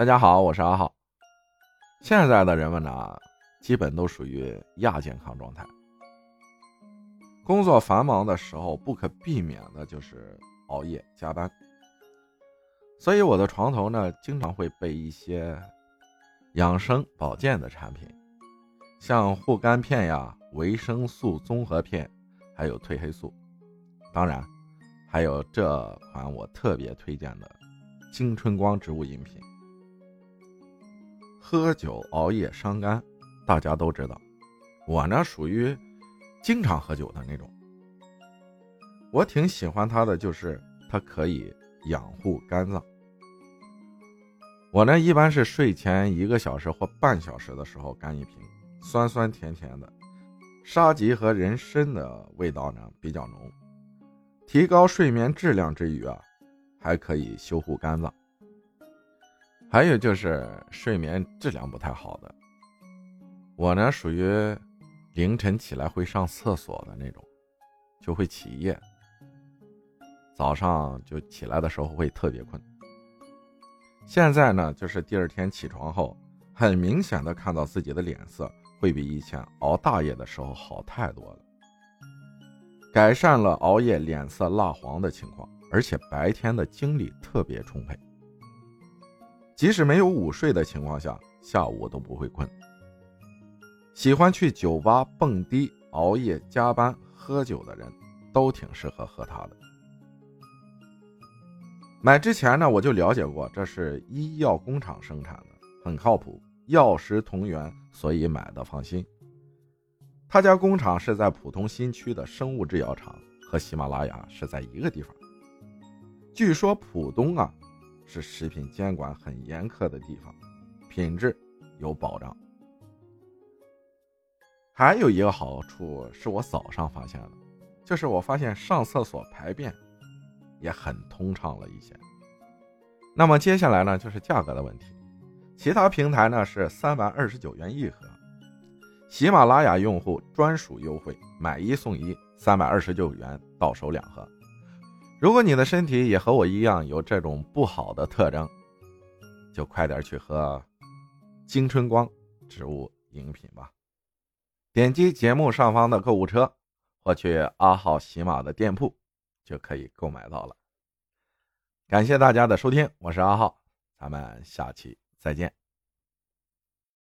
大家好，我是阿浩。现在的人们呢，基本都属于亚健康状态。工作繁忙的时候，不可避免的就是熬夜加班，所以我的床头呢，经常会备一些养生保健的产品，像护肝片呀、维生素综合片，还有褪黑素。当然，还有这款我特别推荐的金春光植物饮品。喝酒熬夜伤肝，大家都知道。我呢属于经常喝酒的那种。我挺喜欢它的，就是它可以养护肝脏。我呢一般是睡前一个小时或半小时的时候干一瓶，酸酸甜甜的，沙棘和人参的味道呢比较浓。提高睡眠质量之余啊，还可以修护肝脏。还有就是睡眠质量不太好的，我呢属于凌晨起来会上厕所的那种，就会起夜，早上就起来的时候会特别困。现在呢，就是第二天起床后，很明显的看到自己的脸色会比以前熬大夜的时候好太多了。改善了熬夜脸色蜡黄的情况，而且白天的精力特别充沛，即使没有午睡的情况下，下午都不会困。喜欢去酒吧蹦迪、熬夜加班、喝酒的人，都挺适合喝它的。买之前呢，我就了解过，这是医药工厂生产的，很靠谱，药食同源，所以买的放心。他家工厂是在浦东新区的生物制药厂，和喜马拉雅是在一个地方。据说浦东啊，是食品监管很严苛的地方，品质有保障。还有一个好处是我早上发现的，就是我发现上厕所排便也很通畅了一些。那么接下来呢，就是价格的问题，其他平台呢是三百二十九元一盒。喜马拉雅用户专属优惠，买一送一，三百二十九元到手两盒。如果你的身体也和我一样有这种不好的特征，就快点去喝金春光植物饮品吧。点击节目上方的购物车，或去阿浩喜马的店铺，就可以购买到了。感谢大家的收听，我是阿浩，咱们下期再见。